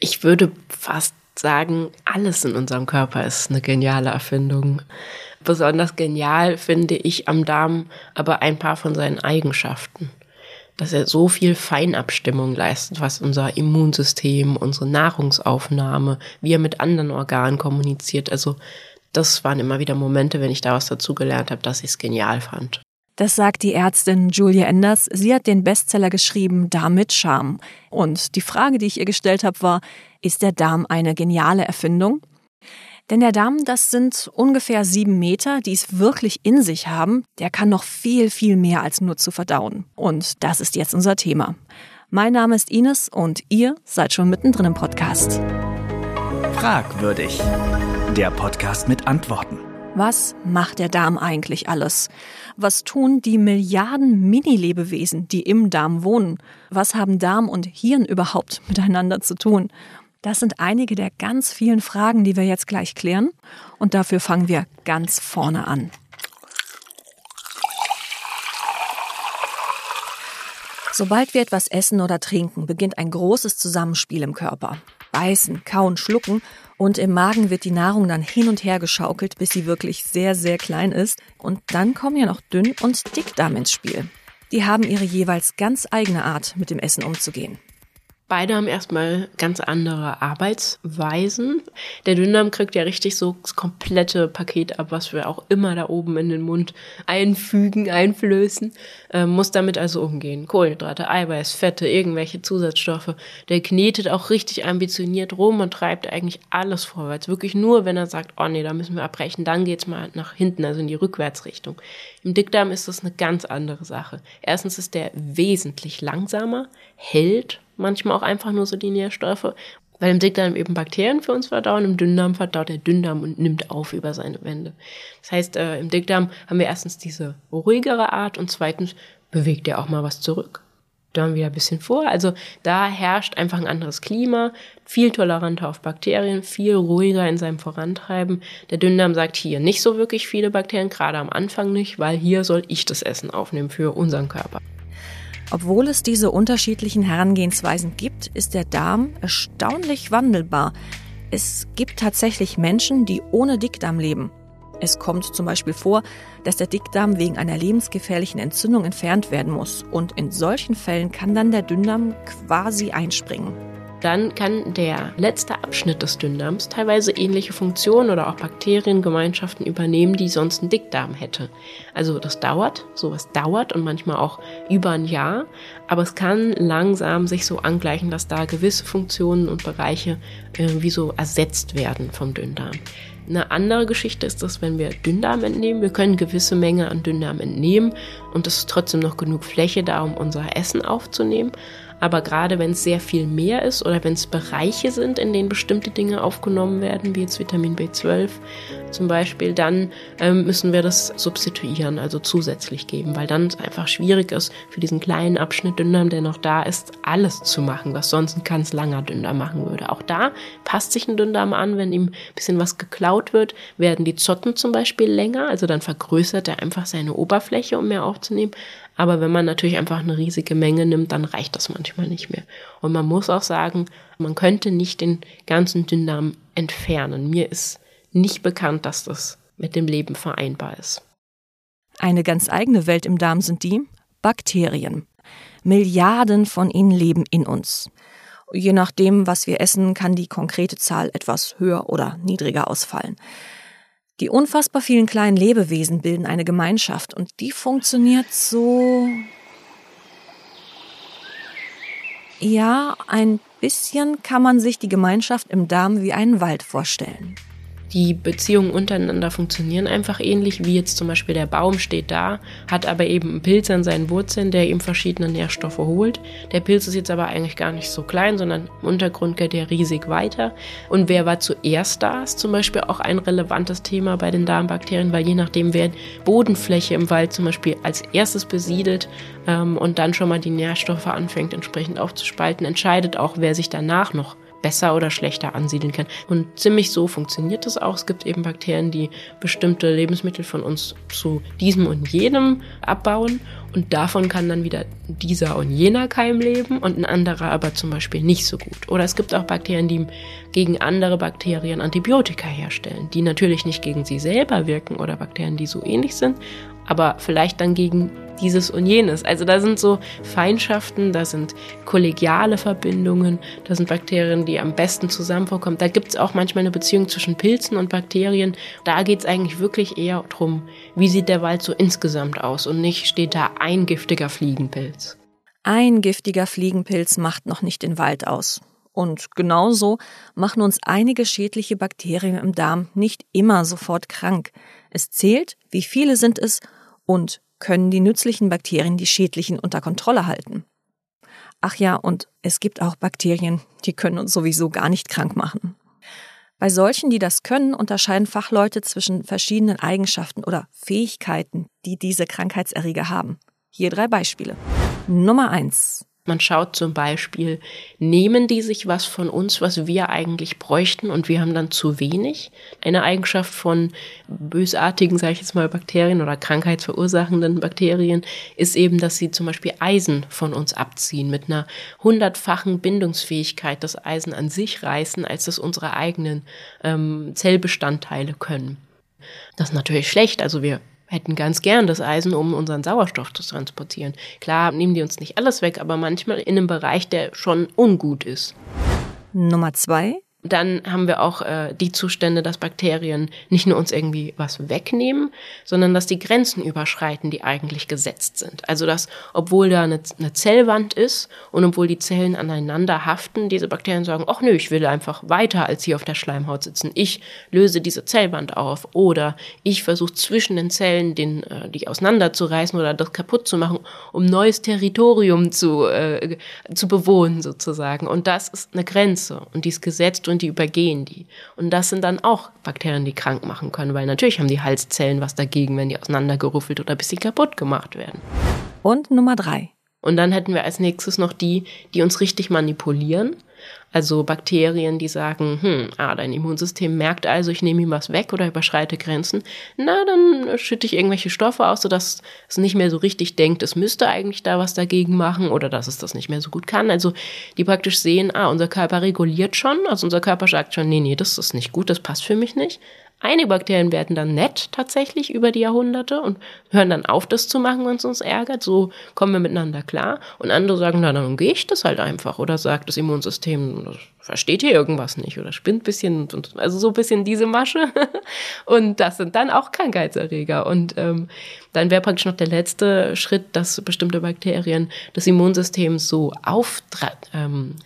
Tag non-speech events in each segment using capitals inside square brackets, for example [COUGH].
Ich würde fast sagen, alles in unserem Körper ist eine geniale Erfindung. Besonders genial finde ich am Darm aber ein paar von seinen Eigenschaften. Dass er so viel Feinabstimmung leistet, was unser Immunsystem, unsere Nahrungsaufnahme, wie er mit anderen Organen kommuniziert. Also das waren immer wieder Momente, wenn ich da was dazugelernt habe, dass ich es genial fand. Das sagt die Ärztin Julia Enders. Sie hat den Bestseller geschrieben Darm mit Charme. Und die Frage, die ich ihr gestellt habe, war, ist der Darm eine geniale Erfindung? Denn der Darm, das sind ungefähr sieben Meter, die es wirklich in sich haben. Der kann noch viel, viel mehr als nur zu verdauen. Und das ist jetzt unser Thema. Mein Name ist Ines und ihr seid schon mittendrin im Podcast. Fragwürdig. Der Podcast mit Antworten. Was macht der Darm eigentlich alles? Was tun die Milliarden Mini-Lebewesen, die im Darm wohnen? Was haben Darm und Hirn überhaupt [LAUGHS] miteinander zu tun? Das sind einige der ganz vielen Fragen, die wir jetzt gleich klären. Und dafür fangen wir ganz vorne an. Sobald wir etwas essen oder trinken, beginnt ein großes Zusammenspiel im Körper. Beißen, kauen, schlucken und im Magen wird die Nahrung dann hin und her geschaukelt, bis sie wirklich sehr, sehr klein ist. Und dann kommen ja noch Dünn- und Dickdarm ins Spiel. Die haben ihre jeweils ganz eigene Art, mit dem Essen umzugehen. Beide haben erstmal ganz andere Arbeitsweisen. Der Dünndarm kriegt ja richtig so das komplette Paket ab, was wir auch immer da oben in den Mund einfügen, einflößen, äh, muss damit also umgehen. Kohlenhydrate, Eiweiß, Fette, irgendwelche Zusatzstoffe. Der knetet auch richtig ambitioniert rum und treibt eigentlich alles vorwärts. Wirklich nur, wenn er sagt, oh nee, da müssen wir abbrechen, dann geht's mal nach hinten, also in die Rückwärtsrichtung. Im Dickdarm ist das eine ganz andere Sache. Erstens ist der wesentlich langsamer, hält manchmal auch einfach nur so die Nährstoffe. Weil im Dickdarm eben Bakterien für uns verdauen, im Dünndarm verdaut der Dünndarm und nimmt auf über seine Wände. Das heißt, äh, im Dickdarm haben wir erstens diese ruhigere Art und zweitens bewegt er auch mal was zurück. Dann wieder ein bisschen vor. Also da herrscht einfach ein anderes Klima, viel toleranter auf Bakterien, viel ruhiger in seinem Vorantreiben. Der Dünndarm sagt hier nicht so wirklich viele Bakterien, gerade am Anfang nicht, weil hier soll ich das Essen aufnehmen für unseren Körper. Obwohl es diese unterschiedlichen Herangehensweisen gibt, ist der Darm erstaunlich wandelbar. Es gibt tatsächlich Menschen, die ohne Dickdarm leben. Es kommt zum Beispiel vor, dass der Dickdarm wegen einer lebensgefährlichen Entzündung entfernt werden muss. Und in solchen Fällen kann dann der Dünndarm quasi einspringen dann kann der letzte Abschnitt des Dünndarms teilweise ähnliche Funktionen oder auch Bakteriengemeinschaften übernehmen, die sonst ein Dickdarm hätte. Also das dauert, sowas dauert und manchmal auch über ein Jahr, aber es kann langsam sich so angleichen, dass da gewisse Funktionen und Bereiche äh, wie so ersetzt werden vom Dünndarm. Eine andere Geschichte ist das, wenn wir Dünndarm entnehmen. Wir können gewisse Menge an Dünndarm entnehmen und es ist trotzdem noch genug Fläche da, um unser Essen aufzunehmen. Aber gerade wenn es sehr viel mehr ist oder wenn es Bereiche sind, in denen bestimmte Dinge aufgenommen werden, wie jetzt Vitamin B12 zum Beispiel, dann ähm, müssen wir das substituieren, also zusätzlich geben, weil dann es einfach schwierig ist, für diesen kleinen Abschnitt Dünndarm, der noch da ist, alles zu machen, was sonst ein ganz langer Dünndarm machen würde. Auch da passt sich ein Dünndarm an, wenn ihm ein bisschen was geklaut wird, werden die Zotten zum Beispiel länger, also dann vergrößert er einfach seine Oberfläche, um mehr aufzunehmen. Aber wenn man natürlich einfach eine riesige Menge nimmt, dann reicht das manchmal nicht mehr. Und man muss auch sagen, man könnte nicht den ganzen Dünndarm entfernen. Mir ist nicht bekannt, dass das mit dem Leben vereinbar ist. Eine ganz eigene Welt im Darm sind die Bakterien. Milliarden von ihnen leben in uns. Je nachdem, was wir essen, kann die konkrete Zahl etwas höher oder niedriger ausfallen. Die unfassbar vielen kleinen Lebewesen bilden eine Gemeinschaft und die funktioniert so. Ja, ein bisschen kann man sich die Gemeinschaft im Darm wie einen Wald vorstellen. Die Beziehungen untereinander funktionieren einfach ähnlich, wie jetzt zum Beispiel der Baum steht da, hat aber eben einen Pilz an seinen Wurzeln, der ihm verschiedene Nährstoffe holt. Der Pilz ist jetzt aber eigentlich gar nicht so klein, sondern im Untergrund geht er riesig weiter. Und wer war zuerst da, ist zum Beispiel auch ein relevantes Thema bei den Darmbakterien, weil je nachdem, wer Bodenfläche im Wald zum Beispiel als erstes besiedelt ähm, und dann schon mal die Nährstoffe anfängt entsprechend aufzuspalten, entscheidet auch, wer sich danach noch besser oder schlechter ansiedeln kann. Und ziemlich so funktioniert das auch. Es gibt eben Bakterien, die bestimmte Lebensmittel von uns zu diesem und jenem abbauen. Und davon kann dann wieder dieser und jener Keim leben und ein anderer aber zum Beispiel nicht so gut. Oder es gibt auch Bakterien, die gegen andere Bakterien Antibiotika herstellen, die natürlich nicht gegen sie selber wirken oder Bakterien, die so ähnlich sind, aber vielleicht dann gegen dieses und jenes. Also da sind so Feindschaften, da sind kollegiale Verbindungen, da sind Bakterien, die am besten zusammen vorkommen. Da gibt es auch manchmal eine Beziehung zwischen Pilzen und Bakterien. Da geht es eigentlich wirklich eher darum, wie sieht der Wald so insgesamt aus und nicht steht da ein giftiger Fliegenpilz. Ein giftiger Fliegenpilz macht noch nicht den Wald aus. Und genauso machen uns einige schädliche Bakterien im Darm nicht immer sofort krank. Es zählt, wie viele sind es und können die nützlichen Bakterien die schädlichen unter Kontrolle halten. Ach ja, und es gibt auch Bakterien, die können uns sowieso gar nicht krank machen. Bei solchen, die das können, unterscheiden Fachleute zwischen verschiedenen Eigenschaften oder Fähigkeiten, die diese Krankheitserreger haben. Hier drei Beispiele. Nummer eins: man schaut zum Beispiel, nehmen die sich was von uns, was wir eigentlich bräuchten und wir haben dann zu wenig? Eine Eigenschaft von bösartigen, sage ich jetzt mal, Bakterien oder krankheitsverursachenden Bakterien ist eben, dass sie zum Beispiel Eisen von uns abziehen mit einer hundertfachen Bindungsfähigkeit das Eisen an sich reißen, als das unsere eigenen ähm, Zellbestandteile können. Das ist natürlich schlecht. Also wir hätten ganz gern das Eisen, um unseren Sauerstoff zu transportieren. Klar nehmen die uns nicht alles weg, aber manchmal in einem Bereich, der schon ungut ist. Nummer zwei, dann haben wir auch äh, die Zustände, dass Bakterien nicht nur uns irgendwie was wegnehmen, sondern dass die Grenzen überschreiten, die eigentlich gesetzt sind. Also dass, obwohl da eine, eine Zellwand ist und obwohl die Zellen aneinander haften, diese Bakterien sagen, ach nö, ich will einfach weiter als hier auf der Schleimhaut sitzen. Ich löse diese Zellwand auf oder ich versuche zwischen den Zellen den, äh, die auseinanderzureißen oder das kaputt zu machen, um neues Territorium zu, äh, zu bewohnen sozusagen. Und das ist eine Grenze und die ist gesetzt und die übergehen die. Und das sind dann auch Bakterien, die krank machen können, weil natürlich haben die Halszellen was dagegen, wenn die auseinandergeruffelt oder ein bisschen kaputt gemacht werden. Und Nummer drei. Und dann hätten wir als nächstes noch die, die uns richtig manipulieren. Also Bakterien, die sagen, hm, ah, dein Immunsystem merkt also, ich nehme ihm was weg oder überschreite Grenzen. Na, dann schütte ich irgendwelche Stoffe aus, sodass es nicht mehr so richtig denkt, es müsste eigentlich da was dagegen machen oder dass es das nicht mehr so gut kann. Also die praktisch sehen, ah, unser Körper reguliert schon, also unser Körper sagt schon, nee, nee, das ist nicht gut, das passt für mich nicht. Einige Bakterien werden dann nett tatsächlich über die Jahrhunderte und hören dann auf, das zu machen, wenn es uns ärgert. So kommen wir miteinander klar. Und andere sagen, na, dann gehe ich das halt einfach. Oder sagt das Immunsystem, versteht hier irgendwas nicht oder spinnt ein bisschen. Also so ein bisschen diese Masche. [LAUGHS] Und das sind dann auch Krankheitserreger. Und ähm, dann wäre praktisch noch der letzte Schritt, dass bestimmte Bakterien das Immunsystem so aufhetzen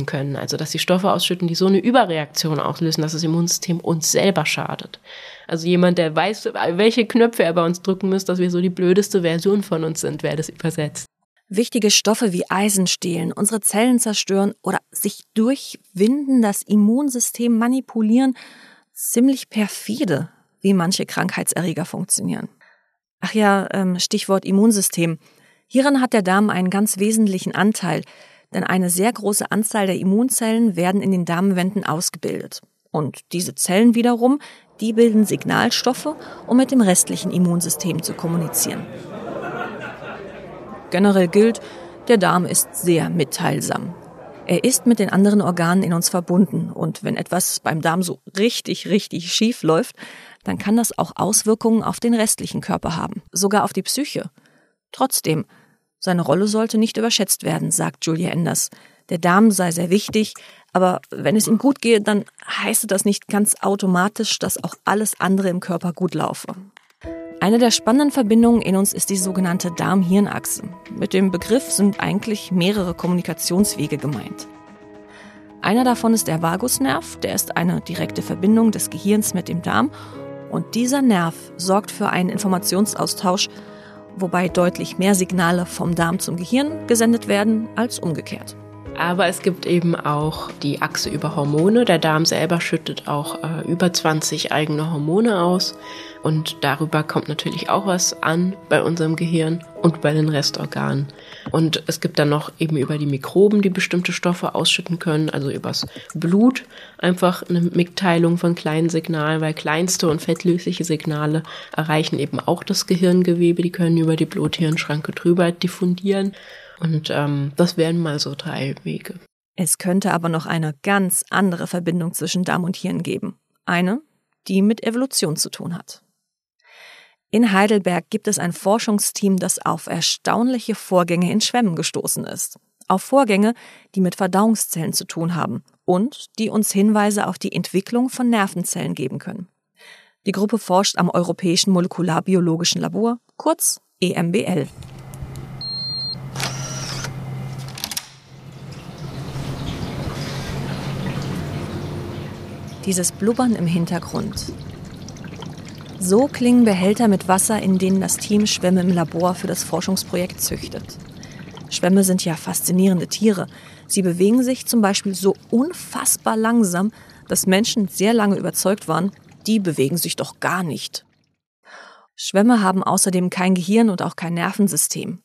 ähm, können. Also dass sie Stoffe ausschütten, die so eine Überreaktion auslösen, dass das Immunsystem uns selber schadet. Also jemand, der weiß, welche Knöpfe er bei uns drücken muss, dass wir so die blödeste Version von uns sind, wer das übersetzt. Wichtige Stoffe wie Eisen stehlen, unsere Zellen zerstören oder sich durchwinden, das Immunsystem manipulieren, ziemlich perfide, wie manche Krankheitserreger funktionieren. Ach ja, ähm, Stichwort Immunsystem. Hieran hat der Darm einen ganz wesentlichen Anteil, denn eine sehr große Anzahl der Immunzellen werden in den Darmwänden ausgebildet. Und diese Zellen wiederum, die bilden Signalstoffe, um mit dem restlichen Immunsystem zu kommunizieren. Generell gilt, der Darm ist sehr mitteilsam. Er ist mit den anderen Organen in uns verbunden und wenn etwas beim Darm so richtig, richtig schief läuft, dann kann das auch Auswirkungen auf den restlichen Körper haben, sogar auf die Psyche. Trotzdem, seine Rolle sollte nicht überschätzt werden, sagt Julia Enders. Der Darm sei sehr wichtig, aber wenn es ihm gut gehe, dann heiße das nicht ganz automatisch, dass auch alles andere im Körper gut laufe. Eine der spannenden Verbindungen in uns ist die sogenannte Darm-Hirn-Achse. Mit dem Begriff sind eigentlich mehrere Kommunikationswege gemeint. Einer davon ist der Vagusnerv, der ist eine direkte Verbindung des Gehirns mit dem Darm und dieser Nerv sorgt für einen Informationsaustausch, wobei deutlich mehr Signale vom Darm zum Gehirn gesendet werden als umgekehrt. Aber es gibt eben auch die Achse über Hormone. Der Darm selber schüttet auch äh, über 20 eigene Hormone aus. Und darüber kommt natürlich auch was an bei unserem Gehirn und bei den Restorganen. Und es gibt dann noch eben über die Mikroben, die bestimmte Stoffe ausschütten können, also übers Blut einfach eine Mitteilung von kleinen Signalen, weil kleinste und fettlösliche Signale erreichen eben auch das Gehirngewebe, die können über die Blut-Hirn-Schranke drüber diffundieren. Und ähm, das wären mal so drei Wege. Es könnte aber noch eine ganz andere Verbindung zwischen Darm und Hirn geben. Eine, die mit Evolution zu tun hat. In Heidelberg gibt es ein Forschungsteam, das auf erstaunliche Vorgänge in Schwämmen gestoßen ist. Auf Vorgänge, die mit Verdauungszellen zu tun haben und die uns Hinweise auf die Entwicklung von Nervenzellen geben können. Die Gruppe forscht am Europäischen Molekularbiologischen Labor, kurz EMBL. dieses Blubbern im Hintergrund. So klingen Behälter mit Wasser, in denen das Team Schwämme im Labor für das Forschungsprojekt züchtet. Schwämme sind ja faszinierende Tiere. Sie bewegen sich zum Beispiel so unfassbar langsam, dass Menschen sehr lange überzeugt waren, die bewegen sich doch gar nicht. Schwämme haben außerdem kein Gehirn und auch kein Nervensystem.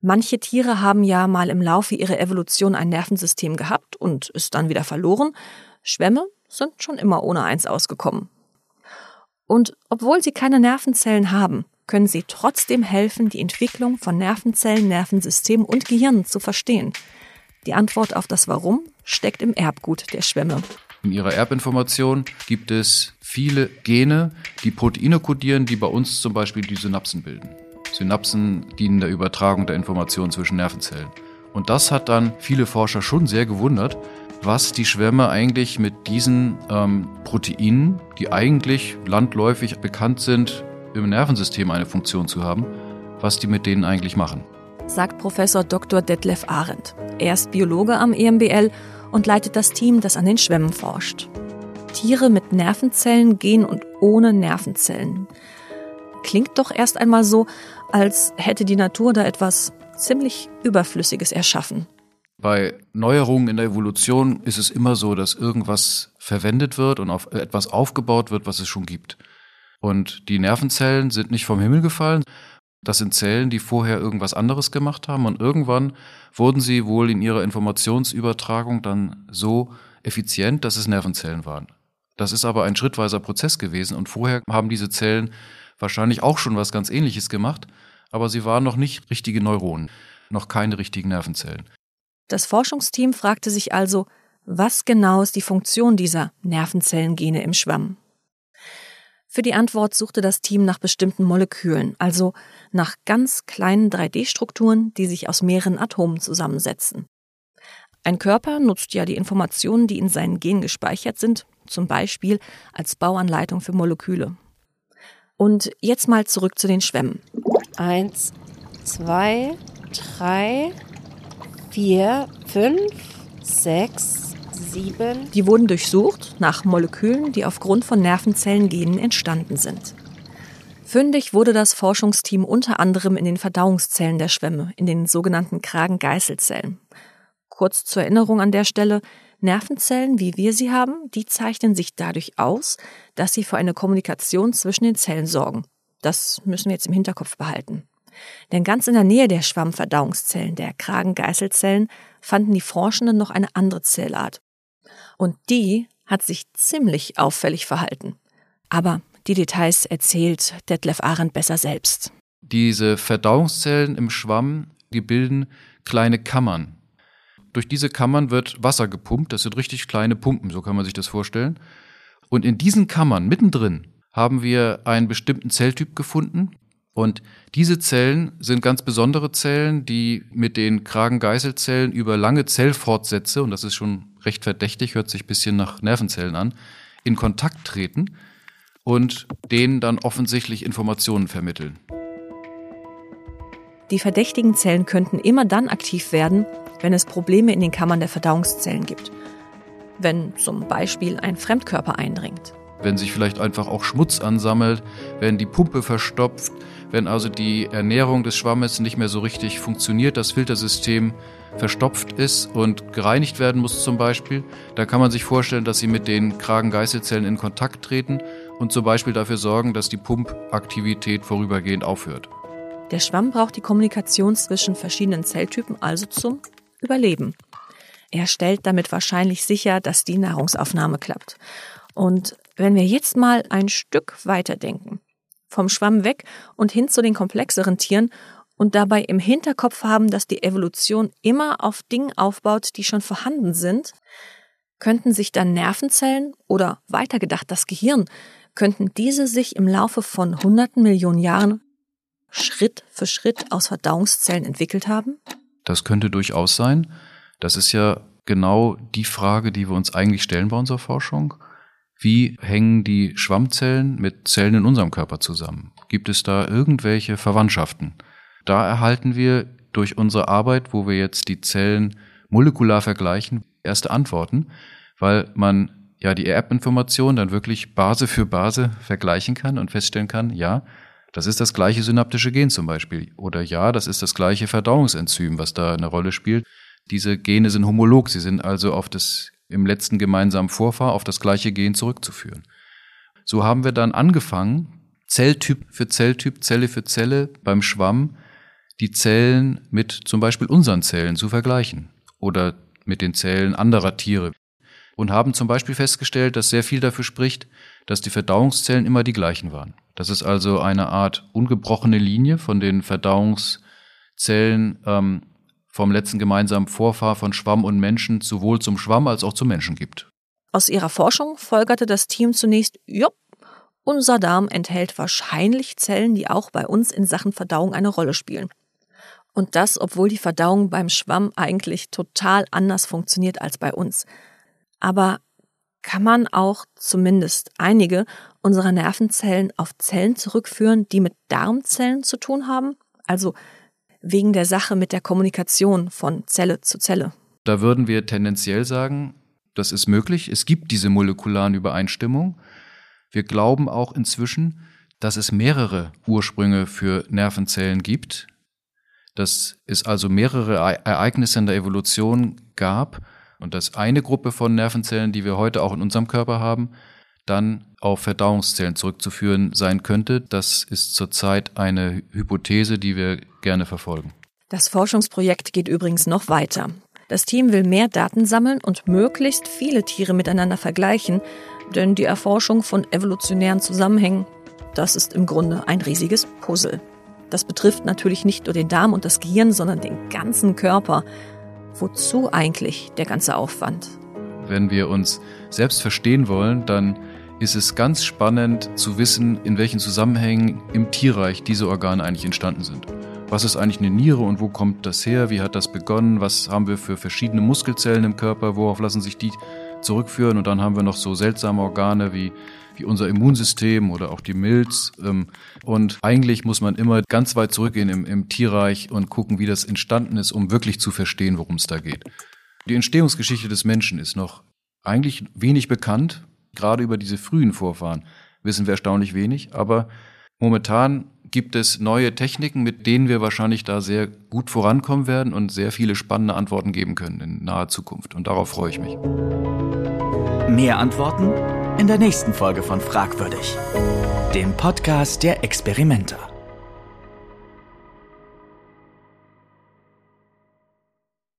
Manche Tiere haben ja mal im Laufe ihrer Evolution ein Nervensystem gehabt und ist dann wieder verloren. Schwämme sind schon immer ohne eins ausgekommen. Und obwohl sie keine Nervenzellen haben, können sie trotzdem helfen, die Entwicklung von Nervenzellen, Nervensystemen und Gehirnen zu verstehen. Die Antwort auf das Warum steckt im Erbgut der Schwämme. In ihrer Erbinformation gibt es viele Gene, die Proteine kodieren, die bei uns zum Beispiel die Synapsen bilden. Synapsen dienen der Übertragung der Informationen zwischen Nervenzellen. Und das hat dann viele Forscher schon sehr gewundert, was die Schwämme eigentlich mit diesen ähm, Proteinen, die eigentlich landläufig bekannt sind, im Nervensystem eine Funktion zu haben, was die mit denen eigentlich machen. Sagt Professor Dr. Detlef Arendt. Er ist Biologe am EMBL und leitet das Team, das an den Schwämmen forscht. Tiere mit Nervenzellen gehen und ohne Nervenzellen. Klingt doch erst einmal so, als hätte die Natur da etwas ziemlich Überflüssiges erschaffen. Bei Neuerungen in der Evolution ist es immer so, dass irgendwas verwendet wird und auf etwas aufgebaut wird, was es schon gibt. Und die Nervenzellen sind nicht vom Himmel gefallen. Das sind Zellen, die vorher irgendwas anderes gemacht haben und irgendwann wurden sie wohl in ihrer Informationsübertragung dann so effizient, dass es Nervenzellen waren. Das ist aber ein schrittweiser Prozess gewesen und vorher haben diese Zellen wahrscheinlich auch schon was ganz ähnliches gemacht, aber sie waren noch nicht richtige Neuronen, noch keine richtigen Nervenzellen. Das Forschungsteam fragte sich also, was genau ist die Funktion dieser Nervenzellengene im Schwamm? Für die Antwort suchte das Team nach bestimmten Molekülen, also nach ganz kleinen 3D-Strukturen, die sich aus mehreren Atomen zusammensetzen. Ein Körper nutzt ja die Informationen, die in seinen Genen gespeichert sind, zum Beispiel als Bauanleitung für Moleküle. Und jetzt mal zurück zu den Schwämmen. Eins, zwei, drei, vier, fünf, sechs, sieben. Die wurden durchsucht nach Molekülen, die aufgrund von Nervenzellengenen entstanden sind. Fündig wurde das Forschungsteam unter anderem in den Verdauungszellen der Schwämme, in den sogenannten Kragengeißelzellen. Kurz zur Erinnerung an der Stelle, Nervenzellen, wie wir sie haben, die zeichnen sich dadurch aus, dass sie für eine Kommunikation zwischen den Zellen sorgen. Das müssen wir jetzt im Hinterkopf behalten. Denn ganz in der Nähe der Schwammverdauungszellen, der Kragengeißelzellen, fanden die Forschenden noch eine andere Zellart. Und die hat sich ziemlich auffällig verhalten. Aber die Details erzählt Detlef Arendt besser selbst. Diese Verdauungszellen im Schwamm, die bilden kleine Kammern. Durch diese Kammern wird Wasser gepumpt, das sind richtig kleine Pumpen, so kann man sich das vorstellen. Und in diesen Kammern mittendrin haben wir einen bestimmten Zelltyp gefunden, und diese Zellen sind ganz besondere Zellen, die mit den Kragengeißelzellen über lange Zellfortsätze, und das ist schon recht verdächtig, hört sich ein bisschen nach Nervenzellen an, in Kontakt treten und denen dann offensichtlich Informationen vermitteln. Die verdächtigen Zellen könnten immer dann aktiv werden, wenn es Probleme in den Kammern der Verdauungszellen gibt. Wenn zum Beispiel ein Fremdkörper eindringt. wenn sich vielleicht einfach auch Schmutz ansammelt, wenn die Pumpe verstopft, wenn also die Ernährung des Schwammes nicht mehr so richtig funktioniert, das Filtersystem verstopft ist und gereinigt werden muss zum Beispiel, da kann man sich vorstellen, dass sie mit den Kragengeißelzellen in Kontakt treten und zum Beispiel dafür sorgen, dass die Pumpaktivität vorübergehend aufhört. Der Schwamm braucht die Kommunikation zwischen verschiedenen Zelltypen also zum Überleben. Er stellt damit wahrscheinlich sicher, dass die Nahrungsaufnahme klappt. Und wenn wir jetzt mal ein Stück weiterdenken, vom Schwamm weg und hin zu den komplexeren Tieren und dabei im Hinterkopf haben, dass die Evolution immer auf Dingen aufbaut, die schon vorhanden sind, könnten sich dann Nervenzellen oder weitergedacht das Gehirn, könnten diese sich im Laufe von hunderten Millionen Jahren Schritt für Schritt aus Verdauungszellen entwickelt haben? Das könnte durchaus sein. Das ist ja genau die Frage, die wir uns eigentlich stellen bei unserer Forschung. Wie hängen die Schwammzellen mit Zellen in unserem Körper zusammen? Gibt es da irgendwelche Verwandtschaften? Da erhalten wir durch unsere Arbeit, wo wir jetzt die Zellen molekular vergleichen, erste Antworten, weil man ja die Erbinformation dann wirklich Base für Base vergleichen kann und feststellen kann, ja, das ist das gleiche synaptische Gen zum Beispiel. Oder ja, das ist das gleiche Verdauungsenzym, was da eine Rolle spielt. Diese Gene sind homolog, sie sind also auf das im letzten gemeinsamen Vorfahr auf das gleiche Gen zurückzuführen. So haben wir dann angefangen, Zelltyp für Zelltyp, Zelle für Zelle beim Schwamm die Zellen mit zum Beispiel unseren Zellen zu vergleichen oder mit den Zellen anderer Tiere und haben zum Beispiel festgestellt, dass sehr viel dafür spricht, dass die Verdauungszellen immer die gleichen waren. Das ist also eine Art ungebrochene Linie von den Verdauungszellen ähm, vom letzten gemeinsamen Vorfahr von Schwamm und Menschen sowohl zum Schwamm als auch zum Menschen gibt. Aus ihrer Forschung folgerte das Team zunächst, jupp, unser Darm enthält wahrscheinlich Zellen, die auch bei uns in Sachen Verdauung eine Rolle spielen. Und das, obwohl die Verdauung beim Schwamm eigentlich total anders funktioniert als bei uns. Aber kann man auch zumindest einige unserer Nervenzellen auf Zellen zurückführen, die mit Darmzellen zu tun haben? Also wegen der Sache mit der Kommunikation von Zelle zu Zelle? Da würden wir tendenziell sagen, das ist möglich. Es gibt diese molekularen Übereinstimmungen. Wir glauben auch inzwischen, dass es mehrere Ursprünge für Nervenzellen gibt, dass es also mehrere Ereignisse in der Evolution gab und dass eine Gruppe von Nervenzellen, die wir heute auch in unserem Körper haben, dann auf Verdauungszellen zurückzuführen sein könnte. Das ist zurzeit eine Hypothese, die wir gerne verfolgen. Das Forschungsprojekt geht übrigens noch weiter. Das Team will mehr Daten sammeln und möglichst viele Tiere miteinander vergleichen, denn die Erforschung von evolutionären Zusammenhängen, das ist im Grunde ein riesiges Puzzle. Das betrifft natürlich nicht nur den Darm und das Gehirn, sondern den ganzen Körper. Wozu eigentlich der ganze Aufwand? Wenn wir uns selbst verstehen wollen, dann ist es ganz spannend zu wissen, in welchen Zusammenhängen im Tierreich diese Organe eigentlich entstanden sind. Was ist eigentlich eine Niere und wo kommt das her? Wie hat das begonnen? Was haben wir für verschiedene Muskelzellen im Körper? Worauf lassen sich die zurückführen? Und dann haben wir noch so seltsame Organe wie, wie unser Immunsystem oder auch die Milz. Ähm, und eigentlich muss man immer ganz weit zurückgehen im, im Tierreich und gucken, wie das entstanden ist, um wirklich zu verstehen, worum es da geht. Die Entstehungsgeschichte des Menschen ist noch eigentlich wenig bekannt. Gerade über diese frühen Vorfahren wissen wir erstaunlich wenig, aber momentan gibt es neue Techniken, mit denen wir wahrscheinlich da sehr gut vorankommen werden und sehr viele spannende Antworten geben können in naher Zukunft. Und darauf freue ich mich. Mehr Antworten in der nächsten Folge von Fragwürdig, dem Podcast der Experimenter.